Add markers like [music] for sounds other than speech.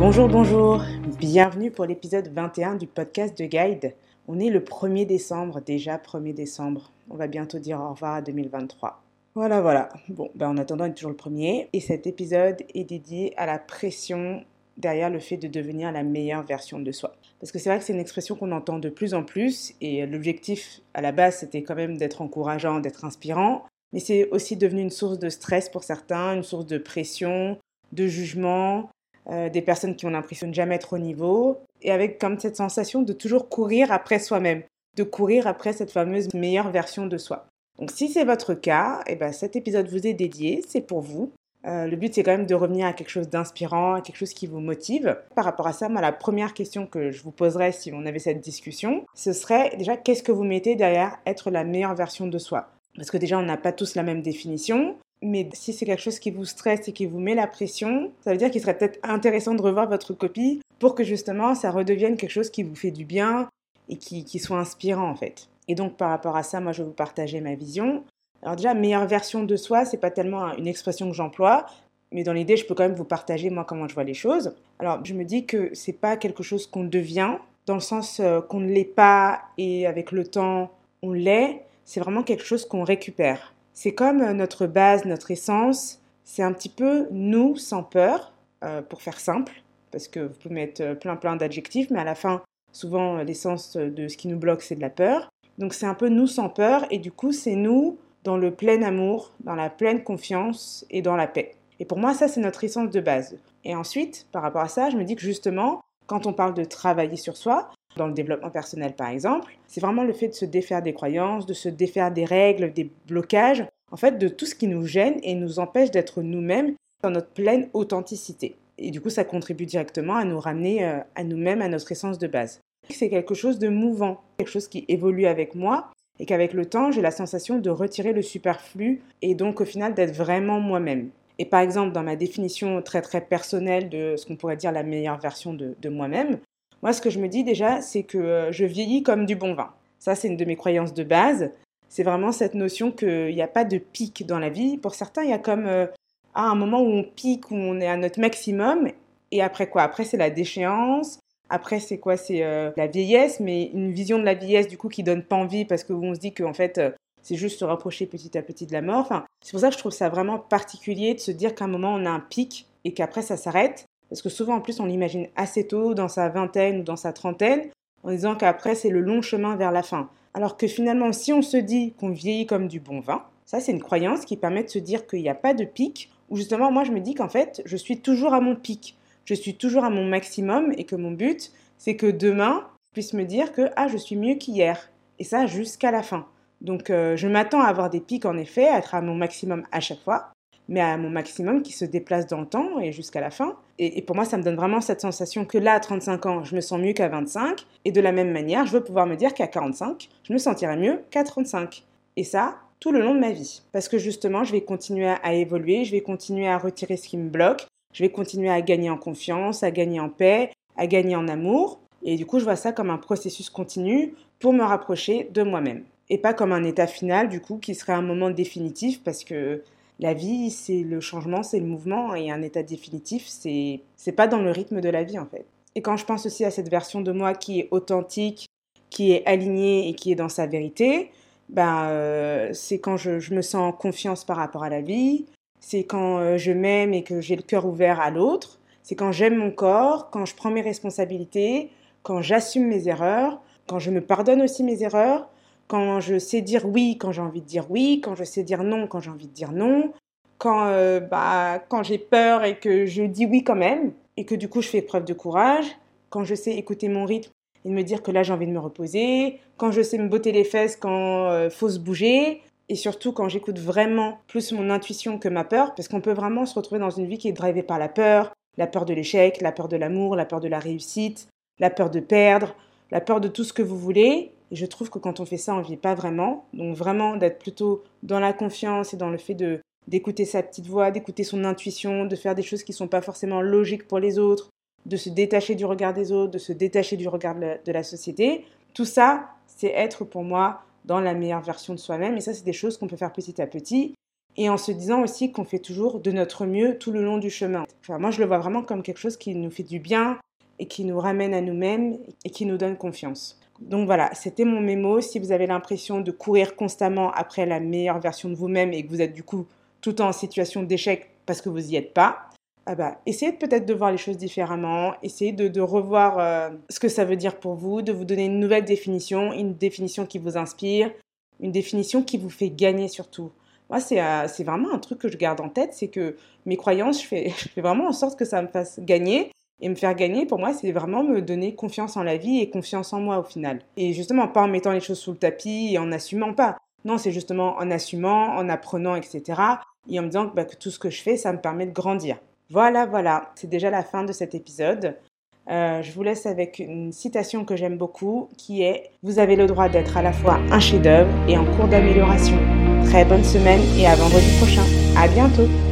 Bonjour, bonjour, bienvenue pour l'épisode 21 du podcast de Guide. On est le 1er décembre, déjà 1er décembre. On va bientôt dire au revoir à 2023. Voilà, voilà. Bon, ben en attendant, on est toujours le premier. Et cet épisode est dédié à la pression derrière le fait de devenir la meilleure version de soi. Parce que c'est vrai que c'est une expression qu'on entend de plus en plus et l'objectif à la base c'était quand même d'être encourageant, d'être inspirant, mais c'est aussi devenu une source de stress pour certains, une source de pression, de jugement, euh, des personnes qui ont l'impression de jamais être au niveau et avec comme cette sensation de toujours courir après soi-même, de courir après cette fameuse meilleure version de soi. Donc si c'est votre cas, eh ben, cet épisode vous est dédié, c'est pour vous. Euh, le but, c'est quand même de revenir à quelque chose d'inspirant, à quelque chose qui vous motive. Par rapport à ça, moi, la première question que je vous poserais si on avait cette discussion, ce serait déjà qu'est-ce que vous mettez derrière être la meilleure version de soi? Parce que déjà, on n'a pas tous la même définition. Mais si c'est quelque chose qui vous stresse et qui vous met la pression, ça veut dire qu'il serait peut-être intéressant de revoir votre copie pour que justement ça redevienne quelque chose qui vous fait du bien et qui, qui soit inspirant en fait. Et donc par rapport à ça, moi je vais vous partager ma vision. Alors déjà, meilleure version de soi, c'est pas tellement une expression que j'emploie, mais dans l'idée, je peux quand même vous partager moi comment je vois les choses. Alors, je me dis que c'est pas quelque chose qu'on devient, dans le sens euh, qu'on ne l'est pas et avec le temps on l'est. C'est vraiment quelque chose qu'on récupère. C'est comme euh, notre base, notre essence. C'est un petit peu nous sans peur, euh, pour faire simple, parce que vous pouvez mettre plein plein d'adjectifs, mais à la fin, souvent l'essence de ce qui nous bloque, c'est de la peur. Donc c'est un peu nous sans peur, et du coup, c'est nous dans le plein amour, dans la pleine confiance et dans la paix. Et pour moi, ça, c'est notre essence de base. Et ensuite, par rapport à ça, je me dis que justement, quand on parle de travailler sur soi, dans le développement personnel par exemple, c'est vraiment le fait de se défaire des croyances, de se défaire des règles, des blocages, en fait, de tout ce qui nous gêne et nous empêche d'être nous-mêmes dans notre pleine authenticité. Et du coup, ça contribue directement à nous ramener euh, à nous-mêmes, à notre essence de base. C'est quelque chose de mouvant, quelque chose qui évolue avec moi et qu'avec le temps, j'ai la sensation de retirer le superflu et donc au final d'être vraiment moi-même. Et par exemple, dans ma définition très très personnelle de ce qu'on pourrait dire la meilleure version de, moi-même, moi ce que je me dis déjà, c'est que euh, je vieillis comme du bon vin. Ça, c'est une de mes croyances de base. C'est vraiment cette notion qu'il n'y a pas de pic dans la vie. Pour certains, il y a comme euh, un moment où on pique, où on est à notre maximum. Et après quoi? Après, c'est la déchéance. Après, c'est quoi? C'est euh, la vieillesse, mais une vision de la vieillesse du coup qui donne pas envie parce qu'on se dit qu'en fait, c'est juste se rapprocher petit à petit de la mort. Enfin, c'est pour ça que je trouve ça vraiment particulier de se dire qu'à un moment on a un pic et qu'après ça s'arrête. Parce que souvent en plus on l'imagine assez tôt, dans sa vingtaine ou dans sa trentaine, en disant qu'après c'est le long chemin vers la fin. Alors que finalement, si on se dit qu'on vieillit comme du bon vin, ça c'est une croyance qui permet de se dire qu'il n'y a pas de pic, ou justement moi je me dis qu'en fait je suis toujours à mon pic je suis toujours à mon maximum et que mon but, c'est que demain, je puisse me dire que ah, je suis mieux qu'hier. Et ça jusqu'à la fin. Donc euh, je m'attends à avoir des pics en effet, à être à mon maximum à chaque fois, mais à mon maximum qui se déplace dans le temps et jusqu'à la fin. Et, pour moi, ça me donne vraiment cette sensation que là, à 35 ans, je me sens mieux qu'à 25. Et de la même manière, je veux pouvoir me dire qu'à 45, je me sentirai mieux qu'à 35. Et ça, tout le long de ma vie. Parce que justement, je vais continuer à évoluer, je vais continuer à retirer ce qui me bloque, je vais continuer à gagner en confiance, à gagner en paix, à gagner en amour. Et du coup, je vois ça comme un processus continu pour me rapprocher de moi-même. Et pas comme un état final, du coup, qui serait un moment définitif, parce que la vie, c'est le changement, c'est le mouvement, et un état définitif, c'est, pas dans le rythme de la vie, en fait. Et quand je pense aussi à cette version de moi qui est authentique, qui est alignée et qui est dans sa vérité, ben, euh, c'est quand je, je, me sens en confiance par rapport à la vie, c'est quand euh, je m'aime et que j'ai le cœur ouvert à l'autre, c'est quand j'aime mon corps, quand je prends mes responsabilités, quand j'assume mes erreurs, quand je me pardonne aussi mes erreurs, quand je sais dire oui quand j'ai envie de dire oui, quand je sais dire non quand j'ai envie de dire non, quand, euh, bah, quand j'ai peur et que je dis oui quand même, et que du coup je fais preuve de courage, quand je sais écouter mon rythme et me dire que là j'ai envie de me reposer, quand je sais me botter les fesses quand euh, faut se bouger, et surtout quand j'écoute vraiment plus mon intuition que ma peur, parce qu'on peut vraiment se retrouver dans une vie qui est drivée par la peur, la peur de l'échec, la peur de l'amour, la peur de la réussite, la peur de perdre, la peur de tout ce que vous voulez. Et je trouve que quand on fait ça, on ne vit pas vraiment. Donc vraiment d'être plutôt dans la confiance et dans le fait de d'écouter sa petite voix, d'écouter son intuition, de faire des choses qui ne sont pas forcément logiques pour les autres, de se détacher du regard des autres, de se détacher du regard de la société. Tout ça, c'est être pour moi dans la meilleure version de soi-même. Et ça, c'est des choses qu'on peut faire petit à petit. et en se disant aussi qu'on fait toujours de notre mieux tout le long du chemin. Enfin, moi, je le vois vraiment comme quelque chose qui nous fait du bien et qui nous ramène à nous-mêmes et qui nous donne confiance. Donc voilà, c'était mon mémo. Si vous avez l'impression de courir constamment après la meilleure version de vous-même et que vous êtes du coup tout le temps en situation d'échec parce que vous n'y êtes pas, ah bah, essayez peut-être de voir les choses différemment, essayez de, revoir euh, ce que ça veut dire pour vous, de vous donner une nouvelle définition, une définition qui vous inspire, une définition qui vous fait gagner surtout. Moi, euh, c'est vraiment un truc que je garde en tête, c'est que mes croyances, je fais, [laughs] je fais vraiment en sorte que ça me fasse gagner. Et me faire gagner, pour moi, c'est vraiment me donner confiance en la vie et confiance en moi au final. Et justement, pas en mettant les choses sous le tapis et en n'assumant pas. Non, c'est justement en assumant, en apprenant, etc. Et en me disant que, bah, que tout ce que je fais, ça me permet de grandir. Voilà, voilà, c'est déjà la fin de cet épisode. Euh, je vous laisse avec une citation que j'aime beaucoup qui est Vous avez le droit d'être à la fois un chef-d'œuvre et en cours d'amélioration. Très bonne semaine et à vendredi prochain. À bientôt!